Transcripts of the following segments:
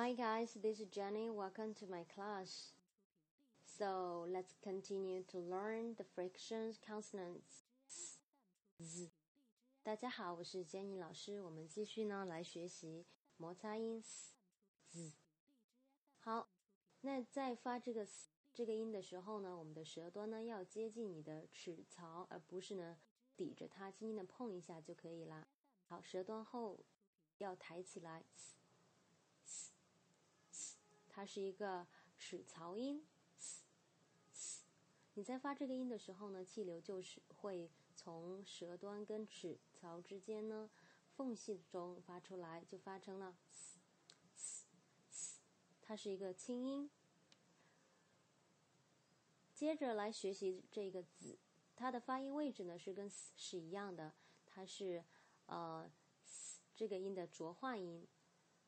Hi guys, this is Jenny. Welcome to my class. So let's continue to learn the frictions consonants. 大家好，我是 Jenny 老师。我们继续呢来学习摩擦音。好，那在发这个这个音的时候呢，我们的舌端呢要接近你的齿槽，而不是呢抵着它，轻轻的碰一下就可以啦。好，舌端后要抬起来。它是一个齿槽音，你在发这个音的时候呢，气流就是会从舌端跟齿槽之间呢缝隙中发出来，就发成了，它是一个轻音。接着来学习这个子，它的发音位置呢是跟是一样的，它是呃这个音的浊化音。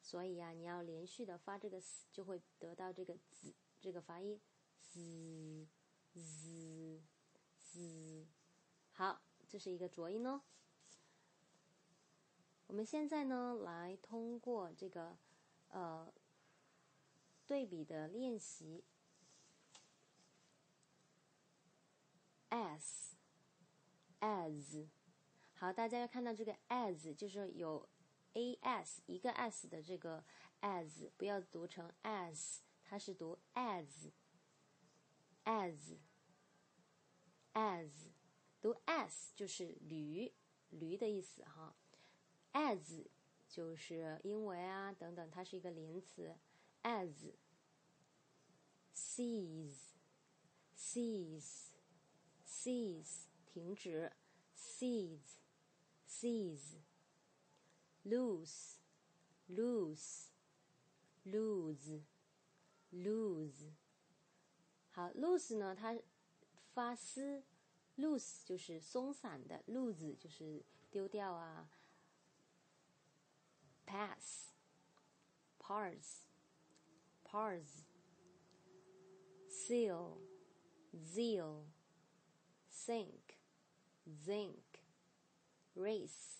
所以呀，你要连续的发这个 s，就会得到这个 z 这个发音，z z z。好，这是一个浊音哦。我们现在呢，来通过这个呃对比的练习 s as。好，大家要看到这个 as，就是有。A s 一个 s 的这个 as 不要读成 as，它是读 as，as as，读 s 就是驴驴的意思哈，as 就是因为啊等等，它是一个连词，as cease cease cease 停止 cease cease lose, lose, lose, lose。好，lose 呢，它发丝，lose 就是松散的，lose 就是丢掉啊。pass, parse, parse, seal, zeal, sink, zinc, race。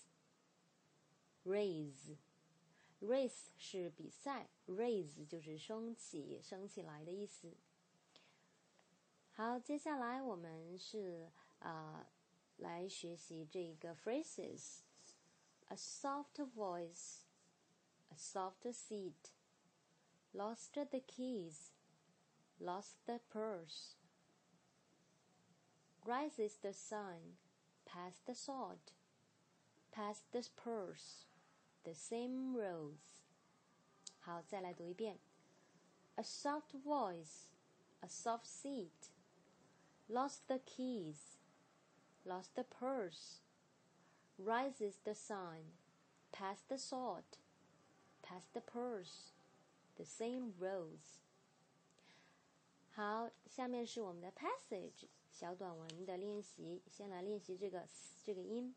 raise，raise 是比赛，raise 就是升起、升起来的意思。好，接下来我们是啊、呃、来学习这个 phrases。A soft voice, a soft seat, lost the keys, lost the purse. Rises the sun, past the salt, past the purse the same roads. 好，再来读一遍。A soft voice, a soft seat, lost the keys, lost the purse. Rises the sun, past the salt, past the purse, the same roads. 好，下面是我们的 passage 小短文的练习。先来练习这个这个音。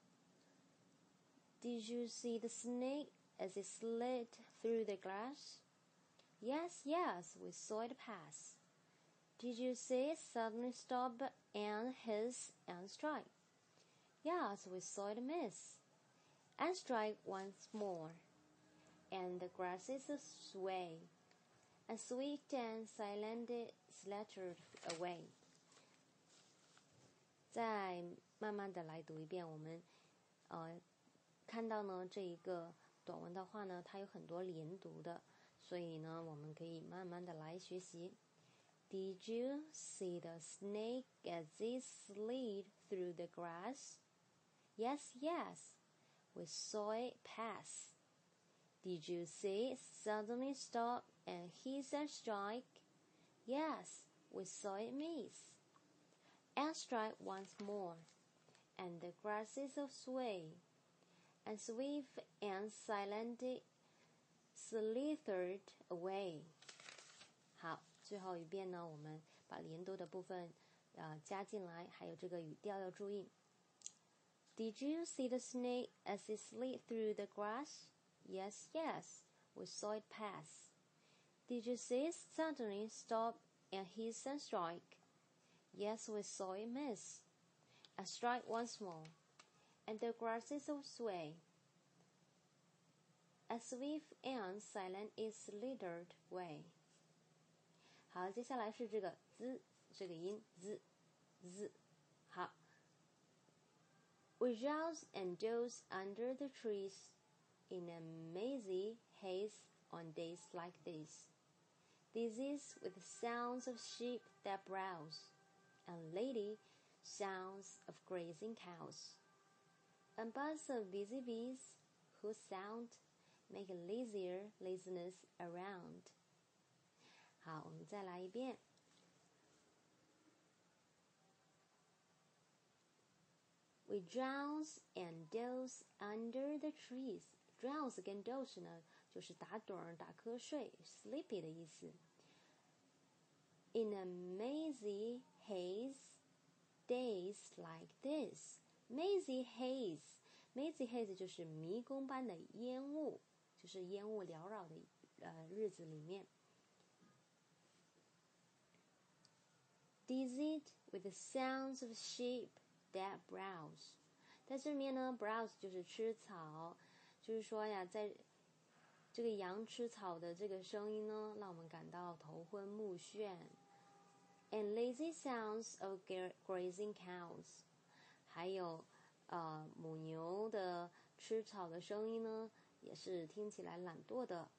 did you see the snake as it slid through the grass? Yes, yes, we saw it pass. Did you see it suddenly stop and hiss and strike? Yes, we saw it miss and strike once more. And the grasses sway and sweet and silent slattered away. 再慢慢的来读一遍，我们呃 看到呢，这一个短文的话呢，它有很多连读的，所以呢，我们可以慢慢的来学习。Did you see the snake as it slid through the grass? Yes, yes, we saw it pass. Did you see it suddenly stop and hiss and strike? Yes, we saw it miss. And strike once more, and the grasses sway and swift and silently slithered away。好，最后一遍呢，我们把连读的部分啊、呃、加进来，还有这个语调要注意。Did you see the snake as it slid through the grass? Yes, yes, we saw it pass. Did you see it suddenly stop and hiss and strike? Yes, we saw it miss and strike once more and the grasses will sway a swift and silent is littered way。好，接下来是这个 z 这个音 z z。好，We rouse and doze under the trees in a mazy haze on days like this. This is with sounds of sheep that browse, and lady sounds of grazing cows, and buzz of busy bees whose sound make lazier laziness around. 好，我们再来一遍。We drowse and doze under the trees. Drowse 跟 doze 呢，就是打盹儿、打瞌睡，sleepy 的意思。In a mazy haze, days like this. Mazy haze, mazy haze 就是迷宫般的烟雾，就是烟雾缭绕的呃日子里面。Dizzied with the sounds of sheep that browse，在这里面呢，browse 就是吃草，就是说呀，在这个羊吃草的这个声音呢，让我们感到头昏目眩。And lazy sounds of grazing cows， 还有呃母牛的吃草的声音呢，也是听起来懒惰的。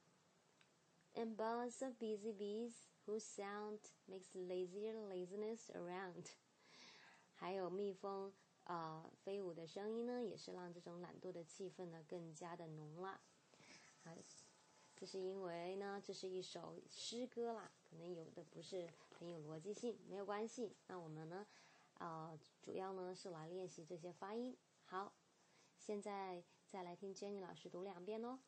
And buzz of busy bees whose sound makes lazier laziness around，还有蜜蜂啊飞舞的声音呢，也是让这种懒惰的气氛呢更加的浓了。啊，这是因为呢，这是一首诗歌啦，可能有的不是很有逻辑性，没有关系。那我们呢，啊，主要呢是来练习这些发音。好，现在再来听 Jenny 老师读两遍哦。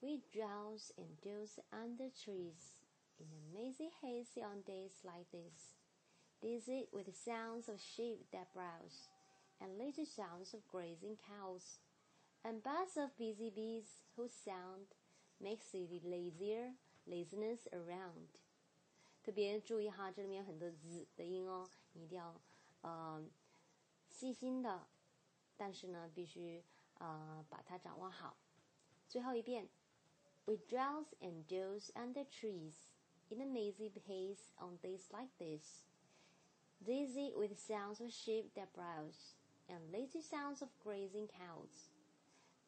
We drowse and doze under trees in a mazy haze on days like this, dizzy with sounds of sheep that browse, and lazy sounds of grazing cows, and buzz of busy bees whose sound makes the lazier laziness around. 特别注意哈，这里面有很多 z 的音哦， 你一定要呃细心的，但是呢，必须呃把它掌握好。最后一遍，We drowse and doze under trees in a mazy haze on days like this, dizzy with sounds of sheep that browse, and lazy sounds of grazing cows,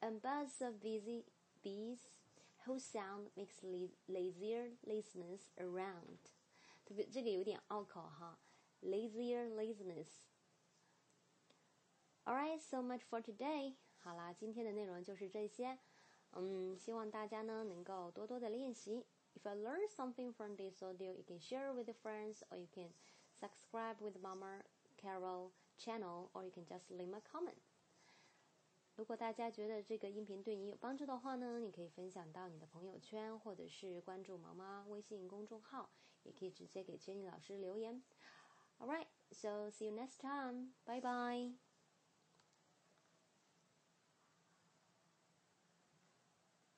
and buzz of busy bees whose sound makes lazier laziness around. 特别这个有点拗口哈 ，lazier laziness。Alright, so much for today. 好啦，今天的内容就是这些。嗯，希望大家呢能够多多的练习。if you learn something from this audio, you can share with your friends or you can subscribe with Mama Carol channel or you can just leave a comment. 如果大家觉得这个音频对你有帮助的话呢，你可以分享到你的朋友圈，或者是关注毛妈微信公众号，也可以直接给 Jenny 老师留言。 All right, so see you next time. Bye bye.